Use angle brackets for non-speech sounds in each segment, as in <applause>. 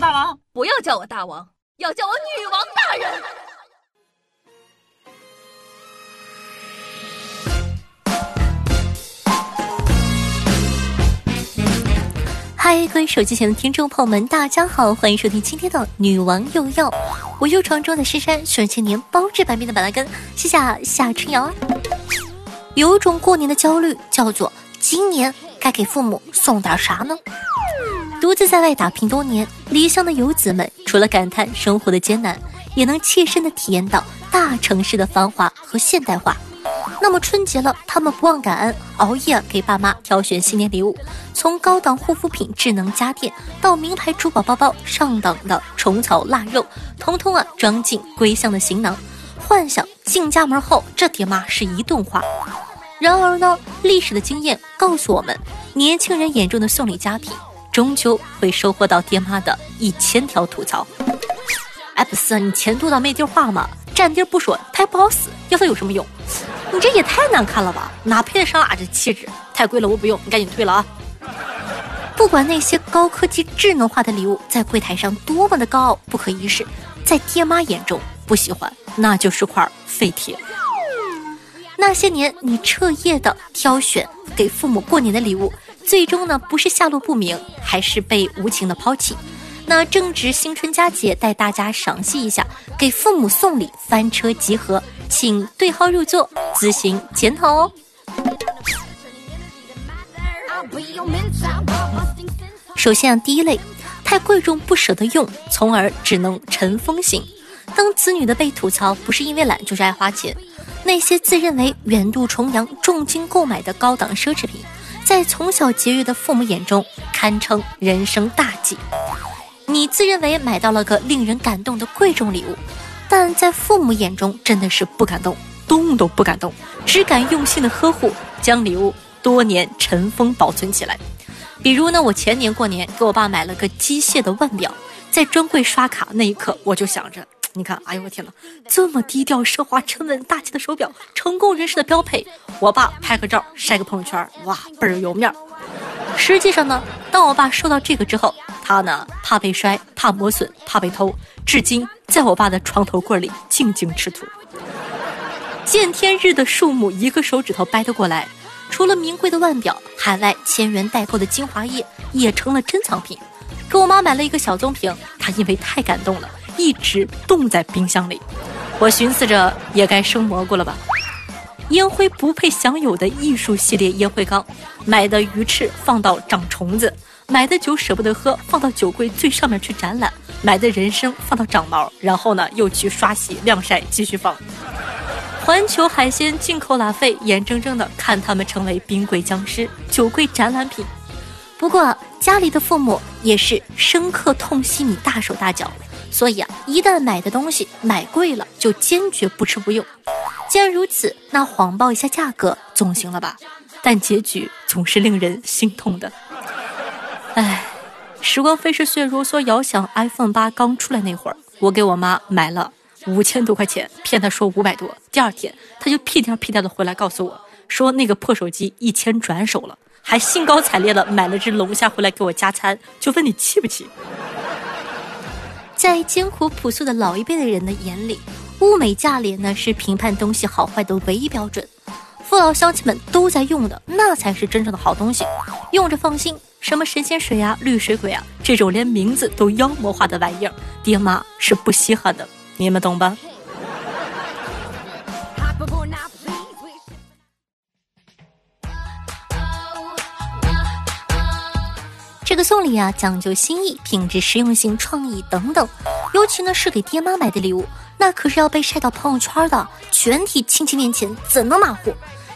大王，不要叫我大王，要叫我女王大人。嗨，各位手机前的听众朋友们，大家好，欢迎收听今天的《女王又要》，我又床中的诗山，选千年包治百病的板蓝根，谢谢夏春瑶。有一种过年的焦虑，叫做今年该给父母送点啥呢？独自在外打拼多年，离乡的游子们除了感叹生活的艰难，也能切身的体验到大城市的繁华和现代化。那么春节了，他们不忘感恩，熬夜给爸妈挑选新年礼物，从高档护肤品、智能家电到名牌珠宝包包、上等的虫草腊肉，通通啊装进归乡的行囊，幻想进家门后这爹妈是一顿花。然而呢，历史的经验告诉我们，年轻人眼中的送礼佳品，终究会收获到爹妈的一千条吐槽。哎，不是你钱多到没地儿花吗？占地儿不说，它还不好使，要它有什么用？你这也太难看了吧！哪配得上啊这气质？太贵了，我不用，你赶紧退了啊！不管那些高科技、智能化的礼物在柜台上多么的高傲、不可一世，在爹妈眼中不喜欢，那就是块废铁。那些年你彻夜的挑选给父母过年的礼物，最终呢不是下落不明，还是被无情的抛弃。那正值新春佳节，带大家赏析一下给父母送礼翻车集合。请对号入座，自行检讨哦。首先啊，第一类，太贵重不舍得用，从而只能尘封型。当子女的被吐槽不是因为懒，就是爱花钱。那些自认为远渡重洋、重金购买的高档奢侈品，在从小节约的父母眼中，堪称人生大忌。你自认为买到了个令人感动的贵重礼物。但在父母眼中，真的是不敢动，动都不敢动，只敢用心的呵护，将礼物多年尘封保存起来。比如呢，我前年过年给我爸买了个机械的腕表，在专柜刷卡那一刻，我就想着，你看，哎呦我天哪，这么低调、奢华、沉稳、大气的手表，成功人士的标配。我爸拍个照，晒个朋友圈，哇，倍儿有面儿。实际上呢，当我爸收到这个之后，他呢怕被摔，怕磨损，怕被偷，至今在我爸的床头柜里静静吃土。见天日的数目一个手指头掰得过来，除了名贵的腕表，海外千元代购的精华液也成了珍藏品。给我妈买了一个小棕瓶，她因为太感动了，一直冻在冰箱里。我寻思着也该生蘑菇了吧。烟灰不配享有的艺术系列烟灰缸，买的鱼翅放到长虫子，买的酒舍不得喝放到酒柜最上面去展览，买的人参放到长毛，然后呢又去刷洗晾晒继续放。环球海鲜进口拉菲，眼睁睁的看他们成为冰柜僵尸、酒柜展览品。不过家里的父母也是深刻痛惜你大手大脚，所以啊，一旦买的东西买贵了，就坚决不吃不用。既然如此，那谎报一下价格总行了吧？但结局总是令人心痛的。唉，时光飞逝，岁月如梭，遥想 iPhone 八刚出来那会儿，我给我妈买了五千多块钱，骗她说五百多。第二天，她就屁颠屁颠的回来告诉我，说那个破手机一千转手了，还兴高采烈的买了只龙虾回来给我加餐，就问你气不气？在艰苦朴素的老一辈的人的眼里。物美价廉呢，是评判东西好坏的唯一标准。父老乡亲们都在用的，那才是真正的好东西，用着放心。什么神仙水啊、绿水鬼啊，这种连名字都妖魔化的玩意儿，爹妈是不稀罕的，你们懂吧？个送礼啊，讲究心意、品质、实用性、创意等等，尤其呢是给爹妈买的礼物。那可是要被晒到朋友圈的，全体亲戚面前怎能马虎？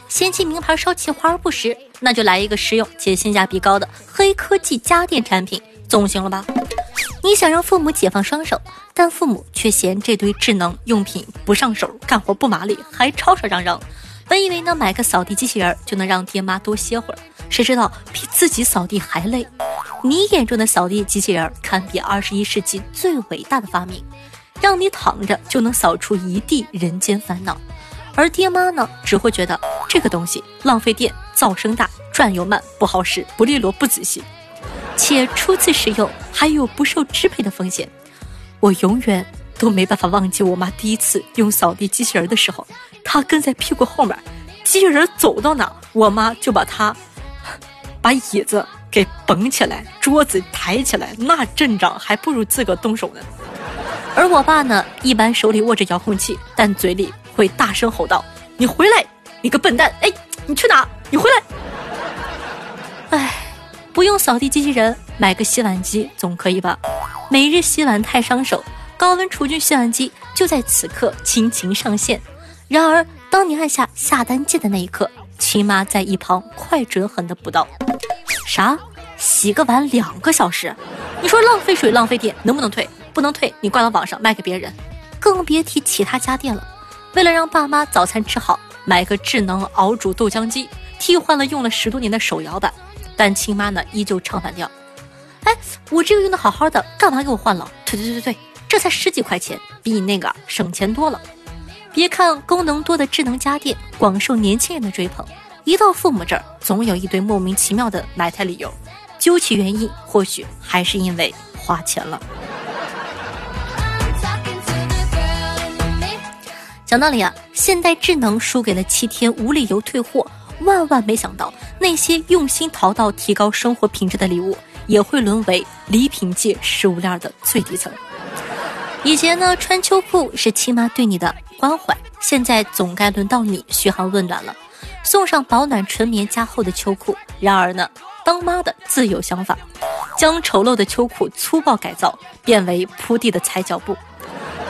嫌弃名牌烧气华而不实，那就来一个实用且性价比高的黑科技家电产品，总行了吧？你想让父母解放双手，但父母却嫌这堆智能用品不上手，干活不麻利，还吵吵嚷嚷。本以为呢买个扫地机器人就能让爹妈多歇会儿，谁知道比自己扫地还累。你眼中的扫地机器人堪比二十一世纪最伟大的发明。让你躺着就能扫出一地人间烦恼，而爹妈呢，只会觉得这个东西浪费电、噪声大、转悠慢、不好使、不利落、不仔细。且初次使用还有不受支配的风险。我永远都没办法忘记我妈第一次用扫地机器人的时候，她跟在屁股后面，机器人走到哪，我妈就把她 <laughs> 把椅子给绷起来，桌子抬起来，那阵仗还不如自个动手呢。而我爸呢，一般手里握着遥控器，但嘴里会大声吼道：“你回来，你个笨蛋！哎，你去哪？你回来！”哎，不用扫地机器人，买个洗碗机总可以吧？每日洗碗太伤手，高温除菌洗碗机就在此刻亲情上线。然而，当你按下下单键的那一刻，亲妈在一旁快准狠的补刀：“啥？洗个碗两个小时？你说浪费水浪费电，能不能退？”不能退，你挂到网上卖给别人，更别提其他家电了。为了让爸妈早餐吃好，买个智能熬煮豆浆机，替换了用了十多年的手摇版。但亲妈呢，依旧唱反调。哎，我这个用的好好的，干嘛给我换了？退退退退退，这才十几块钱，比你那个省钱多了。别看功能多的智能家电广受年轻人的追捧，一到父母这儿，总有一堆莫名其妙的埋汰理由。究其原因，或许还是因为花钱了。讲道理啊，现代智能输给了七天无理由退货。万万没想到，那些用心淘到提高生活品质的礼物，也会沦为礼品界食物链的最底层。以前呢，穿秋裤是亲妈对你的关怀，现在总该轮到你嘘寒问暖了，送上保暖纯棉加厚的秋裤。然而呢，当妈的自有想法，将丑陋的秋裤粗暴改造，变为铺地的踩脚布。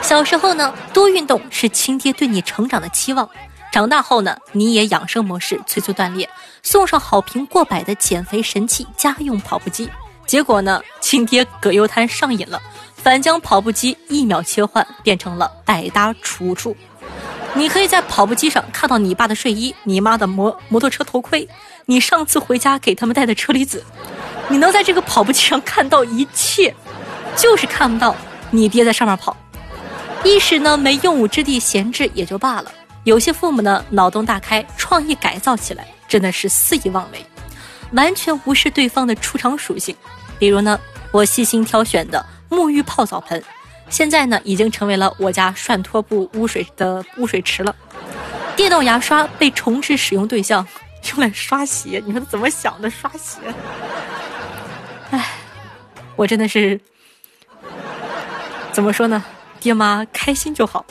小时候呢，多运动是亲爹对你成长的期望；长大后呢，你也养生模式催促锻炼，送上好评过百的减肥神器家用跑步机。结果呢，亲爹葛优瘫上瘾了，反将跑步机一秒切换变成了百搭储物处。你可以在跑步机上看到你爸的睡衣、你妈的摩摩托车头盔、你上次回家给他们带的车厘子。你能在这个跑步机上看到一切，就是看不到你爹在上面跑。一时呢没用武之地闲置也就罢了，有些父母呢脑洞大开，创意改造起来真的是肆意妄为，完全无视对方的出厂属性。比如呢，我细心挑选的沐浴泡澡盆，现在呢已经成为了我家涮拖布污水的污水池了。电动牙刷被重置使用对象，用来刷鞋，你说他怎么想的？刷鞋？哎，我真的是怎么说呢？爹妈开心就好。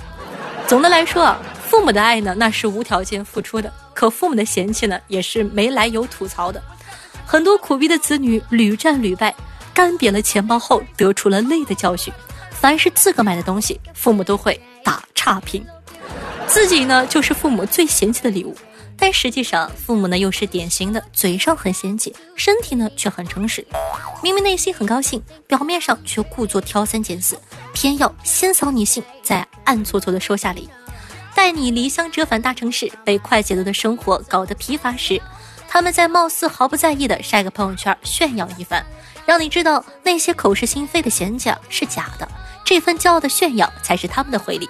总的来说啊，父母的爱呢，那是无条件付出的；可父母的嫌弃呢，也是没来由吐槽的。很多苦逼的子女屡战屡败，干瘪了钱包后，得出了泪的教训。凡是自个买的东西，父母都会打差评。自己呢，就是父母最嫌弃的礼物。但实际上，父母呢又是典型的嘴上很嫌弃，身体呢却很诚实。明明内心很高兴，表面上却故作挑三拣四，偏要先扫你兴，再暗搓搓的收下礼。待你离乡折返大城市，被快节奏的生活搞得疲乏时，他们在貌似毫不在意的晒个朋友圈炫耀一番，让你知道那些口是心非的嫌弃是假的，这份骄傲的炫耀才是他们的回礼。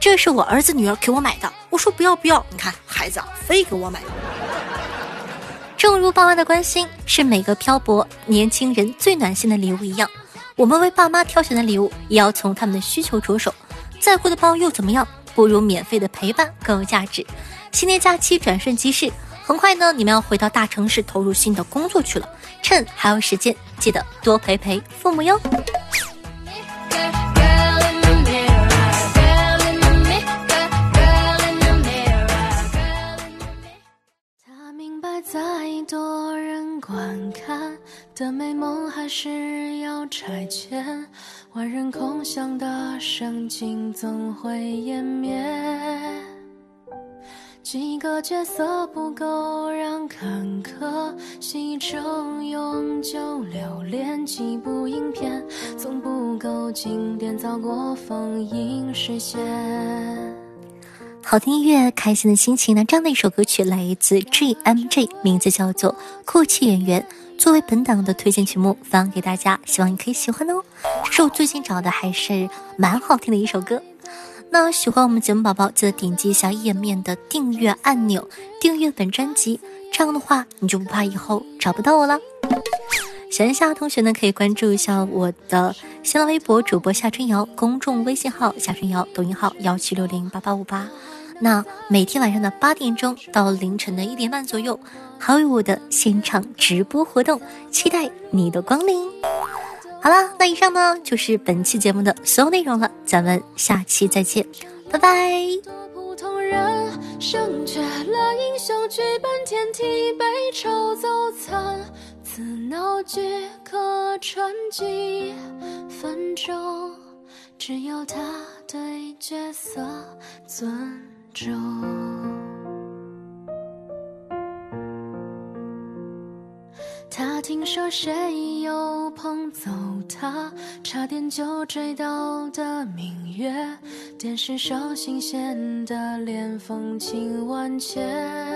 这是我儿子女儿给我买的，我说不要不要，你看孩子啊，非给我买。正如爸妈的关心是每个漂泊年轻人最暖心的礼物一样，我们为爸妈挑选的礼物也要从他们的需求着手。再贵的包又怎么样？不如免费的陪伴更有价值。新年假期转瞬即逝，很快呢，你们要回到大城市投入新的工作去了。趁还有时间，记得多陪陪父母哟。观看的美梦还是要拆迁，万人空巷的盛景总会湮灭。几个角色不够让坎坷戏成永久留恋，几部影片总不够经典遭过封印实现。好听音乐，开心的心情呢？这样的一首歌曲来自 G M J，名字叫做《酷气演员》，作为本档的推荐曲目放给大家，希望你可以喜欢哦。是我最近找的，还是蛮好听的一首歌。那喜欢我们节目宝宝，记得点击一下页面的订阅按钮，订阅本专辑，这样的话你就不怕以后找不到我了。喜欢夏同学呢，可以关注一下我的新浪微博主播夏春瑶，公众微信号夏春瑶，抖音号幺七六零八八五八。那每天晚上的八点钟到凌晨的一点半左右，还有我的现场直播活动，期待你的光临。好了，那以上呢就是本期节目的所有内容了，咱们下期再见，拜拜。人胜却了英雄，剧本天梯悲愁走残，自闹剧可传几分钟，只有他对角色尊重。他听说谁又捧走他，差点就追到的明月，电视上新鲜的脸，风情万千。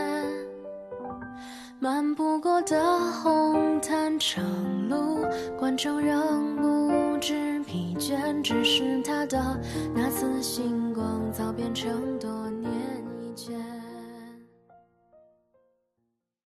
漫不过的红毯长路，观众仍不知疲倦，只是他的那次星光早变成多。